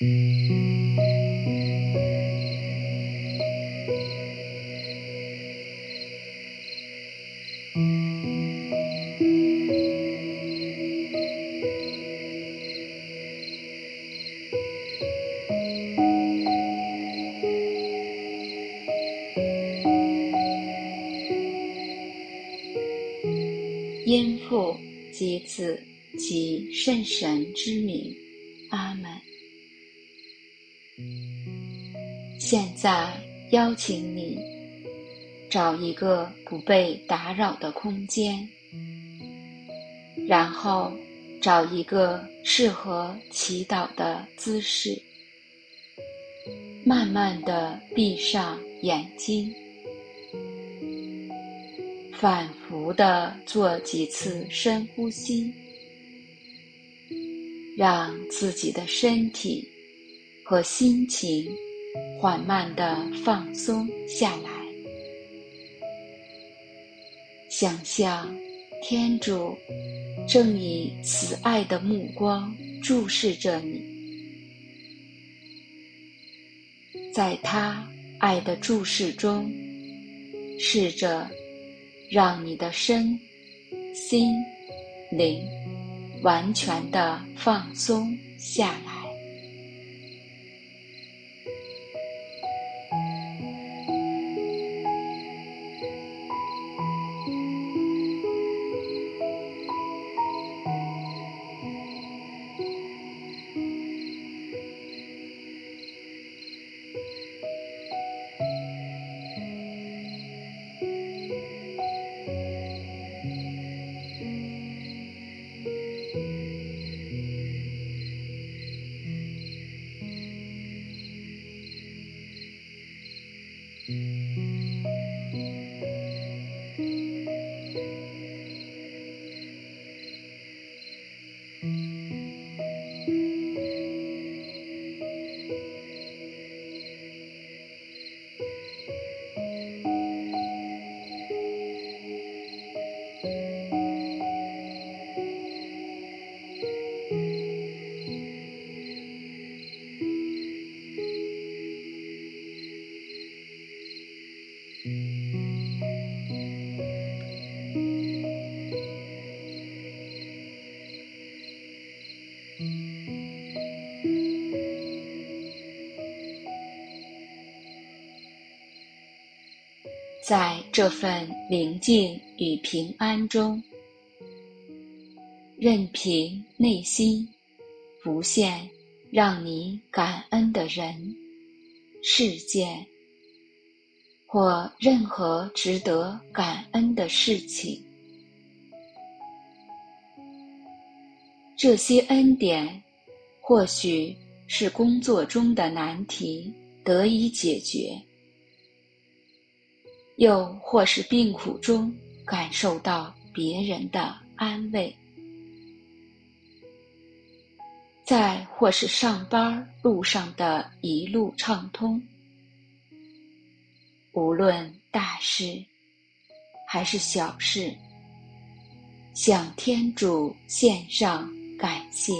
因父及子及圣神之名，阿门。现在邀请你找一个不被打扰的空间，然后找一个适合祈祷的姿势，慢慢的闭上眼睛。反复的做几次深呼吸，让自己的身体和心情缓慢地放松下来。想象天主正以慈爱的目光注视着你，在他爱的注视中，试着。让你的身心灵完全的放松下来。在这份宁静与平安中，任凭内心浮现让你感恩的人、事件，或任何值得感恩的事情。这些恩典，或许是工作中的难题得以解决。又或是病苦中感受到别人的安慰，再或是上班路上的一路畅通。无论大事还是小事，向天主献上感谢。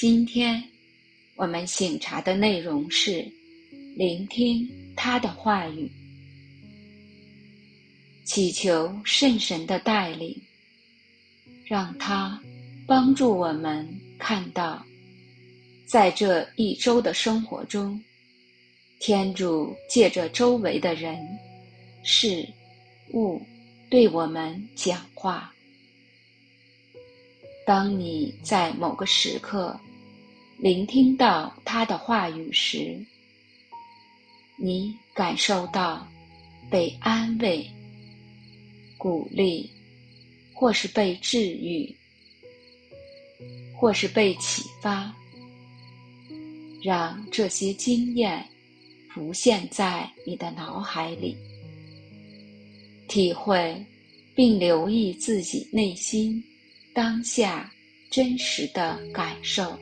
今天我们醒茶的内容是聆听他的话语，祈求圣神的带领，让他帮助我们看到，在这一周的生活中，天主借着周围的人、事、物对我们讲话。当你在某个时刻聆听到他的话语时，你感受到被安慰、鼓励，或是被治愈，或是被启发，让这些经验浮现在你的脑海里，体会并留意自己内心。当下真实的感受。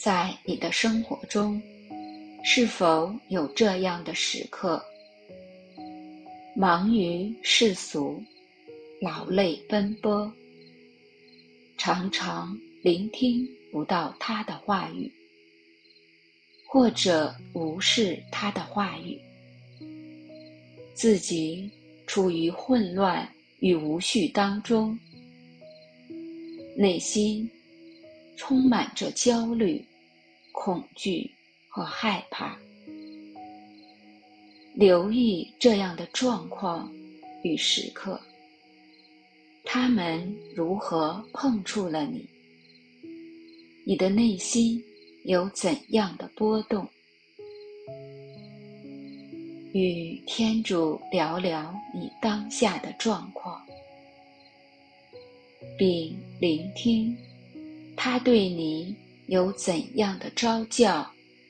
在你的生活中，是否有这样的时刻？忙于世俗，劳累奔波，常常聆听不到他的话语，或者无视他的话语，自己处于混乱与无序当中，内心充满着焦虑。恐惧和害怕，留意这样的状况与时刻，他们如何碰触了你？你的内心有怎样的波动？与天主聊聊你当下的状况，并聆听他对你。有怎样的招教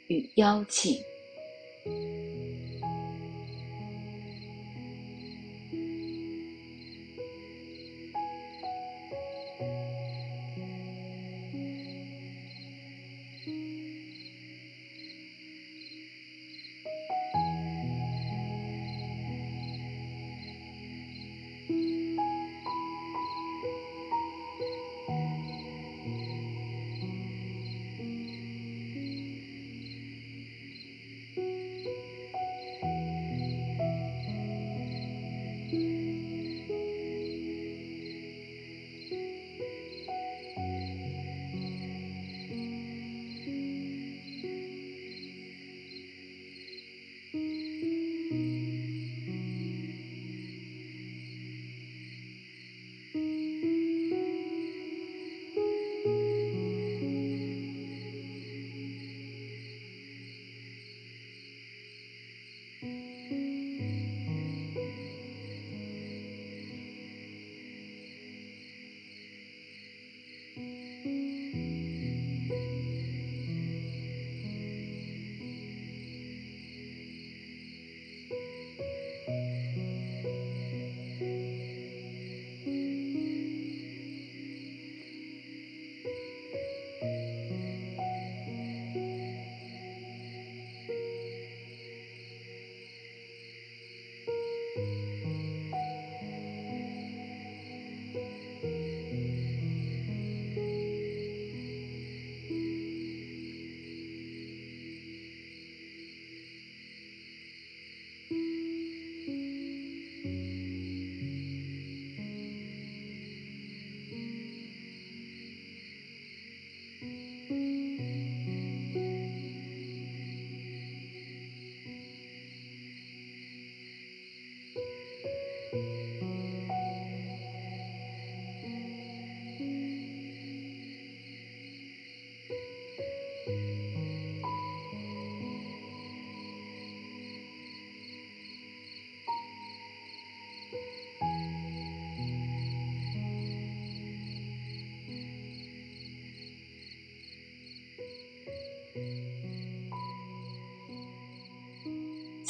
与邀请。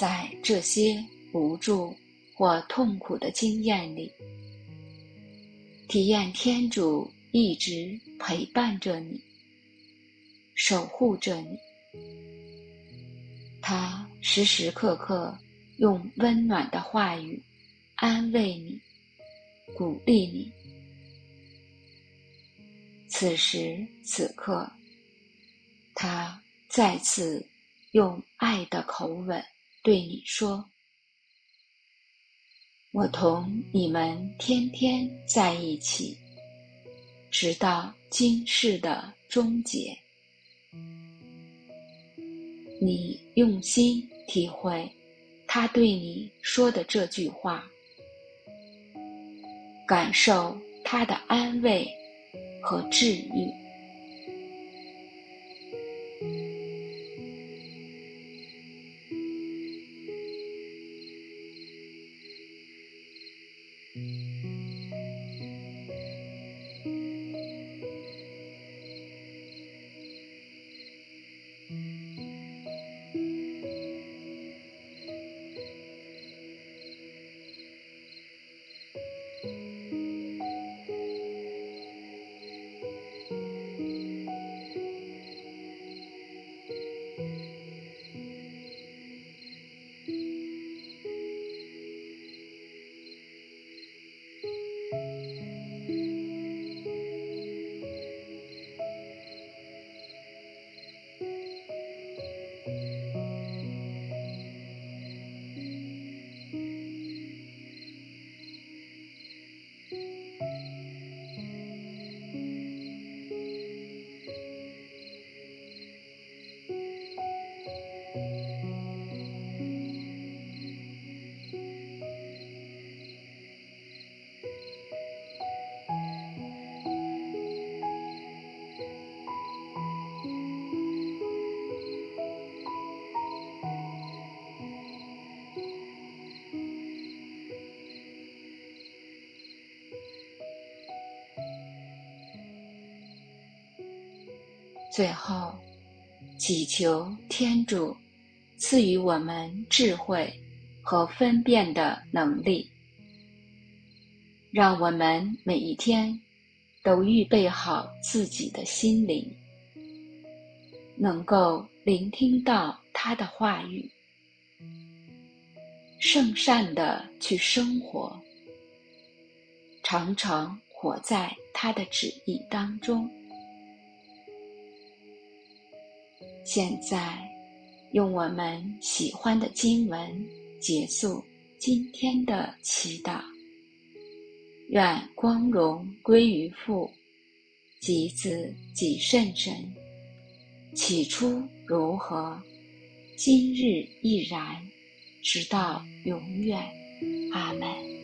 在这些无助或痛苦的经验里，体验天主一直陪伴着你，守护着你。他时时刻刻用温暖的话语安慰你，鼓励你。此时此刻，他再次用爱的口吻对你说：“我同你们天天在一起，直到今世的终结。”你用心体会他对你说的这句话，感受他的安慰和治愈。最后，祈求天主赐予我们智慧和分辨的能力，让我们每一天都预备好自己的心灵，能够聆听到他的话语，圣善的去生活，常常活在他的旨意当中。现在，用我们喜欢的经文结束今天的祈祷。愿光荣归于父，及子，及圣神。起初如何，今日亦然，直到永远。阿门。